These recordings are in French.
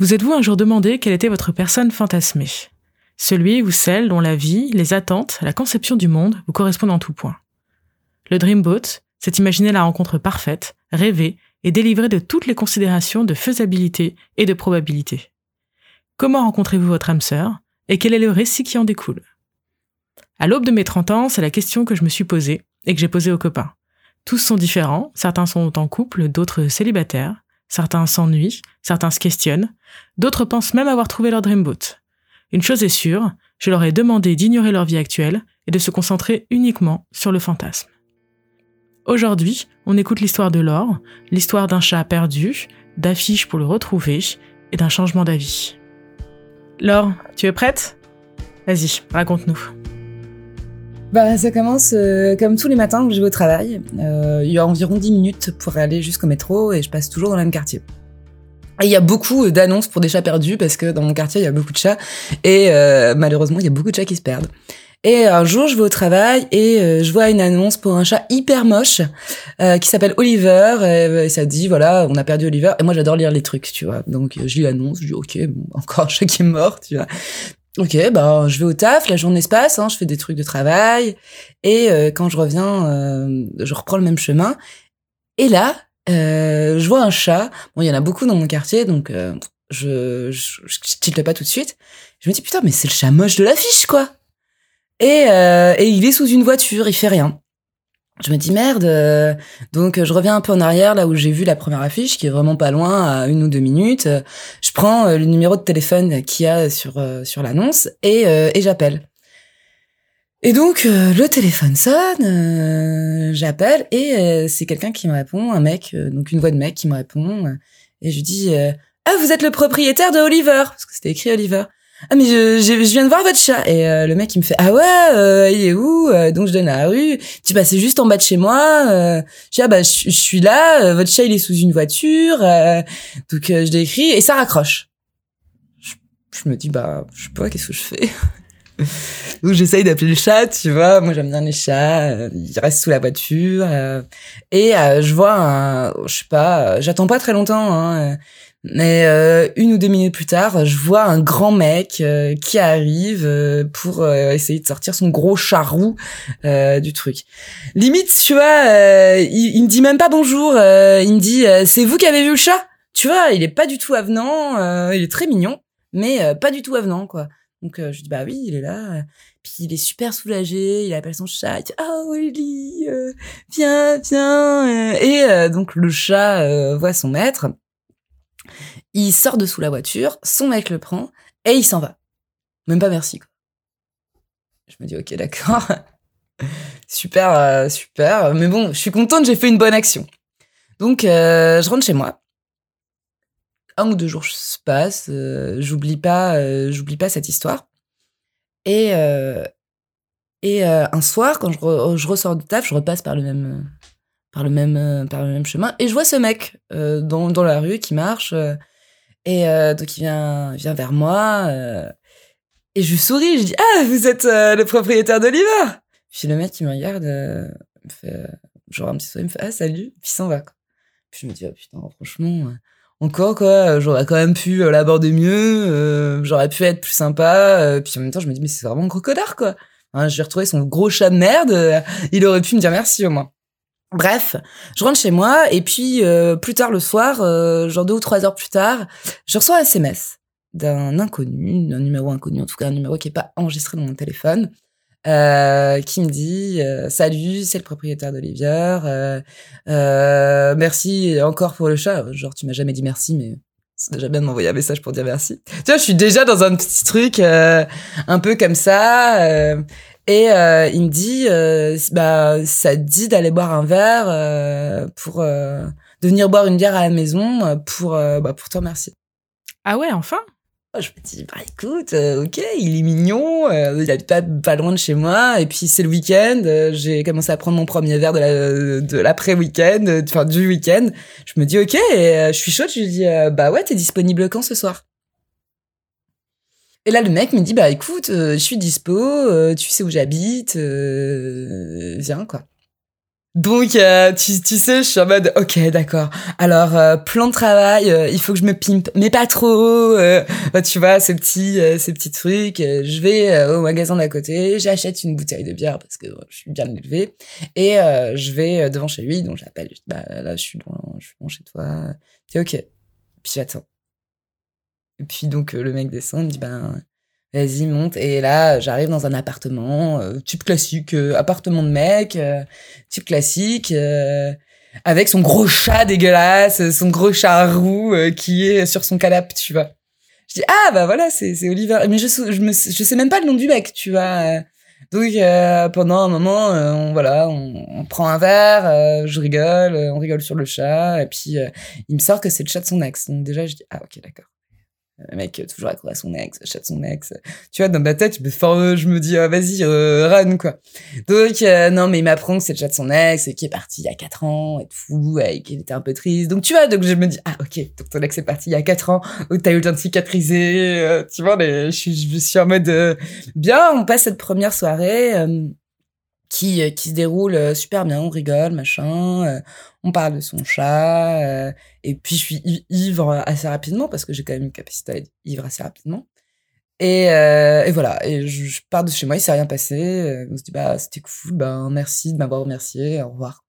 Vous êtes-vous un jour demandé quelle était votre personne fantasmée? Celui ou celle dont la vie, les attentes, la conception du monde vous correspondent en tout point. Le Dreamboat, c'est imaginer la rencontre parfaite, rêver et délivrer de toutes les considérations de faisabilité et de probabilité. Comment rencontrez-vous votre âme sœur et quel est le récit qui en découle? À l'aube de mes 30 ans, c'est la question que je me suis posée et que j'ai posée aux copains. Tous sont différents, certains sont en couple, d'autres célibataires, certains s'ennuient, certains se questionnent, d'autres pensent même avoir trouvé leur dreamboat. Une chose est sûre, je leur ai demandé d'ignorer leur vie actuelle et de se concentrer uniquement sur le fantasme. Aujourd'hui, on écoute l'histoire de Laure, l'histoire d'un chat perdu, d'affiches pour le retrouver et d'un changement d'avis. Laure, tu es prête? Vas-y, raconte-nous. Bah, ça commence euh, comme tous les matins que je vais au travail. Euh, il y a environ 10 minutes pour aller jusqu'au métro et je passe toujours dans le même quartier. Et il y a beaucoup d'annonces pour des chats perdus parce que dans mon quartier, il y a beaucoup de chats et euh, malheureusement, il y a beaucoup de chats qui se perdent. Et un jour, je vais au travail et je vois une annonce pour un chat hyper moche qui s'appelle Oliver. Et, ça dit, voilà, on a perdu Oliver. Et moi, j'adore lire les trucs, tu vois. Donc, je lis l'annonce, je dis, ok, bon, encore un chat qui est mort, tu vois. Ok, bah je vais au taf, la journée se passe, hein, je fais des trucs de travail, et euh, quand je reviens, euh, je reprends le même chemin. Et là, euh, je vois un chat. Bon, il y en a beaucoup dans mon quartier, donc je, je, je, pas tout de suite. Je me dis putain, mais c'est le chat moche de l'affiche, quoi. Et, et il est sous une voiture, il fait rien je me dis merde, euh, donc je reviens un peu en arrière là où j'ai vu la première affiche qui est vraiment pas loin à une ou deux minutes. Je prends euh, le numéro de téléphone qu'il y a sur euh, sur l'annonce et et j'appelle. Et donc le téléphone sonne, j'appelle et c'est quelqu'un qui me répond, un mec, donc une voix de mec qui me répond et je dis ah vous êtes le propriétaire de Oliver parce que c'était écrit Oliver. Ah mais je, je, viens de voir votre chat. Et euh, le mec il me fait ah ouais euh, il est où euh, donc je donne la rue. Tu bah c'est juste en bas de chez moi je dis ah bah je, suis là votre chat il est sous une voiture donc je décris et ça raccroche. Je, je, me dis bah je sais pas qu'est-ce que je fais? Donc j'essaye d'appeler le chat tu vois. Moi j'aime bien les chats il reste sous la voiture et je vois un je sais pas j'attends pas très longtemps hein, mais euh, une ou deux minutes plus tard, je vois un grand mec euh, qui arrive euh, pour essayer de sortir son gros charrou du truc. Limite, tu vois, il, il, me dit même pas bonjour. il me dit, c'est vous qui avez vu le chat? Tu vois, il est pas du tout avenant. il est très mignon, mais pas du tout avenant, quoi. Donc je dis bah oui, il est là. Puis il est super soulagé. Il appelle son chat. Il dit ah Willy, viens, viens. Et donc le chat voit son maître il sort de sous la voiture, son mec le prend et il s'en va. Même pas merci. Je me dis ok d'accord, super euh, super, mais bon, je suis contente, j'ai fait une bonne action. Donc euh, je rentre chez moi. Un ou deux jours se passent, euh, j'oublie pas, j'oublie pas cette histoire. Et et un soir, quand je, je, ressors du taf, je repasse par le même par le même par le même chemin et je vois ce mec dans dans la rue qui marche et euh, donc il vient, vient vers moi euh, et je souris. Je dis ah vous êtes euh, le propriétaire d'Oliver. Puis le mec il me regarde, me fait genre un petit sourire, il me fait ah salut, puis s'en va. Puis je me dis oh putain franchement encore quoi, j'aurais quand même pu l'aborder mieux, j'aurais pu être plus sympa. puis en même temps je me dis mais c'est vraiment un gros connard quoi. Hein, J'ai retrouvé son gros chat de merde, il aurait pu me dire merci au moins. Bref, je rentre chez moi et puis euh, plus tard le soir, euh, genre deux ou trois heures plus tard, je reçois un SMS d'un inconnu, d'un numéro inconnu, en tout cas un numéro qui est pas enregistré dans mon téléphone, euh, qui me dit salut, c'est le propriétaire d'Olivier, merci encore pour le chat. Genre tu m'as jamais dit merci, mais c'est déjà bien de m'envoyer un message pour dire merci. Tu vois, je suis déjà dans un petit truc un peu comme ça. Et euh, il me dit, euh, bah, ça te dit d'aller boire un verre euh, pour de venir boire une bière à la maison pour bah, pour te remercier. Ah ouais, enfin. Oh, je me dis, bah écoute, ok, il est mignon, il habite pas, pas loin de chez moi, et puis c'est le week-end, j'ai commencé à prendre mon premier verre de la de l'après-week-end, enfin du week-end. Je me dis ok, et je suis chaude, je lui dis bah ouais, t'es disponible quand ce soir? Et là, le mec me dit, bah écoute, euh, je suis dispo, euh, tu sais où j'habite, euh, viens, quoi. Donc, euh, tu, tu sais, je suis en mode, ok, d'accord. Alors, euh, plan de travail, il faut que je me pimpe, mais pas trop. Tu vois, ces petits, ces petits trucs. je vais au magasin d'à côté, j'achète une bouteille de bière parce que je suis bien élevée, et je vais devant chez lui. Donc, j'appelle. Bah là, je suis devant, je suis devant chez toi. dis ok. Puis j'attends. Et puis donc le mec descend, me dit ben vas-y monte. Et là j'arrive dans un appartement euh, type classique euh, appartement de mec euh, type classique avec son gros chat dégueulasse son gros chat roux qui est sur son canapé tu vois. Je dis ah bah voilà c'est c'est Oliver. Mais je je me je sais même pas le nom du mec tu vois. Donc pendant un moment on voilà on, on, prend un verre je rigole on rigole sur le chat. Et puis il me sort que c'est le chat de son ex. Donc déjà je dis ah ok d'accord le mec toujours accro à son ex, chat son ex. Tu vois, dans ma tête, je me, me dis, oh, vas-y, euh, run, quoi. Donc, euh, non, mais il m'apprend que c'est le chat de son ex, qui est parti il y a 4 ans, et tout, et qu'il était un peu triste. Donc, tu vois, donc je me dis, ah, ok, donc ton ex est parti il y a 4 ans, t'as eu le temps de cicatriser, euh, tu vois, je, suis, je suis en mode, bien, on passe cette première soirée, qui, euh, qui se déroule euh, super bien, on rigole, machin, euh, on parle de son chat, et puis je suis ivre assez rapidement, parce que j'ai quand même une capacité à être ivre assez rapidement. Et, et voilà, et je, pars de chez moi, il s'est rien passé, on se dit, bah c'était cool, ben merci de m'avoir remercié, au revoir.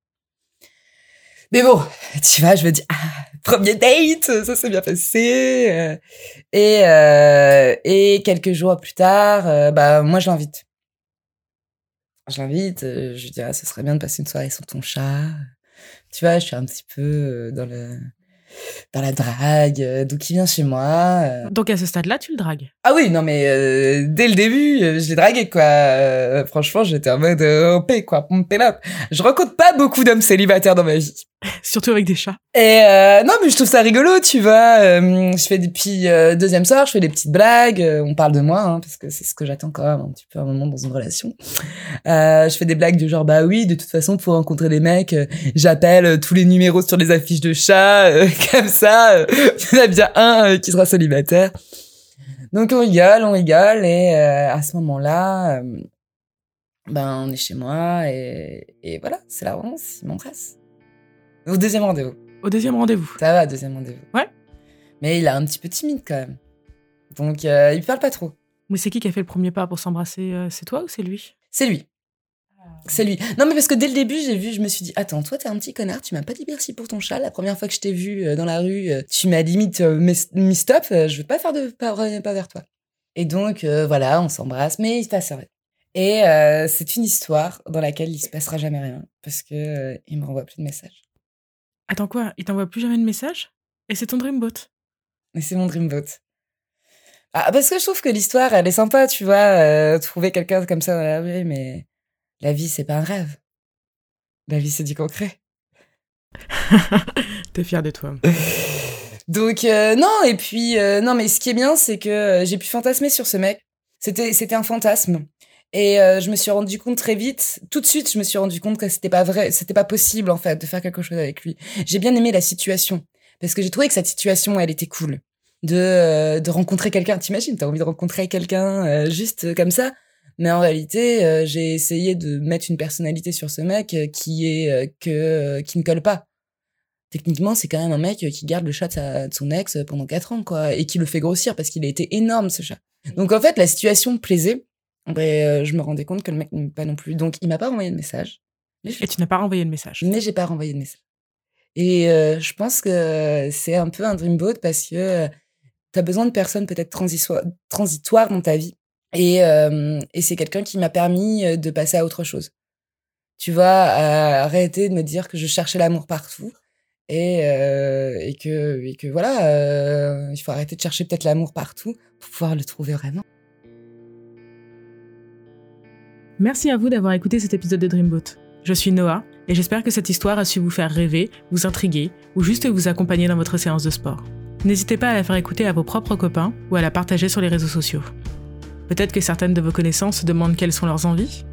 Mais bon, tu vois, je me dis, ah, premier date, ça s'est bien passé. Et, et quelques jours plus tard, bah moi je l'invite je l'invite, euh, je lui dis, ah, ce serait bien de passer une soirée sur ton chat. Tu vois, je suis un petit peu euh, dans le dans la drague, euh, donc il vient chez moi. Donc à ce stade-là, tu le dragues Ah oui, non mais dès le début, je l'ai dragué quoi. franchement, j'étais en mode oh, paix quoi, pompe up. Je rencontre pas beaucoup d'hommes célibataires dans ma vie. Surtout avec des chats. Et euh, non, mais je trouve ça rigolo, tu vois. Euh, je fais depuis euh, deuxième soir, je fais des petites blagues. Euh, on parle de moi, hein, parce que c'est ce que j'attends quand même un petit peu un moment dans une relation. je fais des blagues du genre, bah oui, de toute façon, pour rencontrer des mecs, j'appelle tous les numéros sur les affiches de chats, comme ça. Il y en a bien un qui sera célibataire. Donc on rigole, on rigole, et à ce moment-là, ben on est chez moi, et, et voilà, c'est la romance, il m'embrasse. Au deuxième rendez-vous. Au deuxième rendez-vous. Ça va, deuxième rendez-vous. Ouais. Mais il est un petit peu timide quand même. Donc euh, il parle pas trop. Mais c'est qui qui a fait le premier pas pour s'embrasser euh, C'est toi ou c'est lui? C'est lui. C'est lui. Non, mais parce que dès le début, j'ai vu, je me suis dit, attends, toi, t'es un petit connard, tu m'as pas dit merci pour ton chat. La première fois que je t'ai vu euh, dans la rue, tu m'as limite mis stop, je veux pas faire de pas, pas vers toi. Et donc, voilà, on s'embrasse, mais il se passe rien. Et c'est une histoire dans laquelle il se passera jamais rien, parce que il me renvoie plus de messages. Attends quoi? Il t'envoie plus jamais de message Et c'est ton dreamboat Et c'est mon dreamboat. Ah, parce que je trouve que l'histoire, elle est sympa, tu vois. Euh, trouver quelqu'un comme ça dans la vie, mais la vie, c'est pas un rêve. La vie, c'est du concret. T'es fier de toi. Donc, euh, non, et puis, euh, non, mais ce qui est bien, c'est que j'ai pu fantasmer sur ce mec. C'était, c'était un fantasme. Et euh, je me suis rendu compte très vite, tout de suite, je me suis rendu compte que c'était pas vrai, c'était pas possible en fait de faire quelque chose avec lui. J'ai bien aimé la situation parce que j'ai trouvé que cette situation, elle était cool. De euh, de rencontrer quelqu'un, t'imagines, t'as envie de rencontrer quelqu'un euh, juste comme ça. Mais en réalité, j'ai essayé de mettre une personnalité sur ce mec qui est que qui ne colle pas. Techniquement, c'est quand même un mec qui garde le chat de, de son ex pendant quatre ans, quoi, et qui le fait grossir parce qu'il a été énorme ce chat. Donc en fait, la situation plaisait ben, je me rendais compte que le mec n'aimait pas non plus. Donc, il m'a pas envoyé de message. Et tu n'as pas renvoyé de message. Mais j'ai pas renvoyé de message. Et euh, je pense que c'est un peu un dreamboat parce que euh, tu as besoin de personnes peut-être transitoires dans ta vie. Et, et c'est quelqu'un qui m'a permis de passer à autre chose. Tu vois, arrêter de me dire que je cherchais l'amour partout et, et, que, et que voilà, il faut arrêter de chercher peut-être l'amour partout pour pouvoir le trouver vraiment. Merci à vous d'avoir écouté cet épisode de Dreamboat. Je suis Noah et j'espère que cette histoire a su vous faire rêver, vous intriguer ou juste vous accompagner dans votre séance de sport. N'hésitez pas à la faire écouter à vos propres copains ou à la partager sur les réseaux sociaux. Peut-être que certaines de vos connaissances se demandent quelles sont leurs envies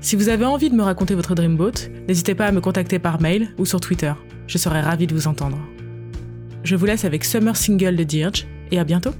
Si vous avez envie de me raconter votre Dreamboat, n'hésitez pas à me contacter par mail ou sur Twitter. Je serai ravie de vous entendre. Je vous laisse avec Summer Single de Dirge et à bientôt